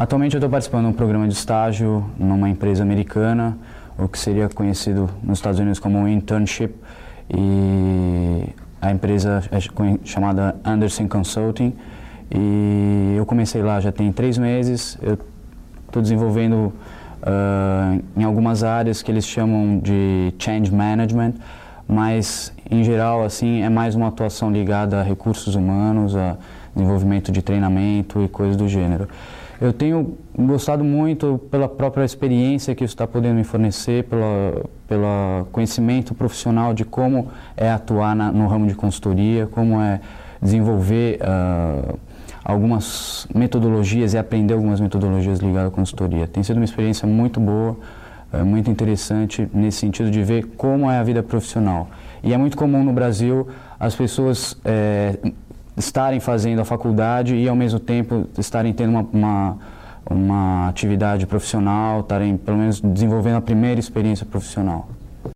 Atualmente eu estou participando de um programa de estágio numa empresa americana, o que seria conhecido nos Estados Unidos como um internship, e a empresa é chamada Anderson Consulting, e eu comecei lá já tem três meses, eu estou desenvolvendo uh, em algumas áreas que eles chamam de change management, mas em geral assim é mais uma atuação ligada a recursos humanos, a desenvolvimento de treinamento e coisas do gênero. Eu tenho gostado muito pela própria experiência que isso está podendo me fornecer, pela, pelo conhecimento profissional de como é atuar na, no ramo de consultoria, como é desenvolver uh, algumas metodologias e aprender algumas metodologias ligadas à consultoria. Tem sido uma experiência muito boa, uh, muito interessante nesse sentido de ver como é a vida profissional. E é muito comum no Brasil as pessoas é, estarem fazendo a faculdade e ao mesmo tempo estarem tendo uma, uma, uma atividade profissional, estarem pelo menos desenvolvendo a primeira experiência profissional.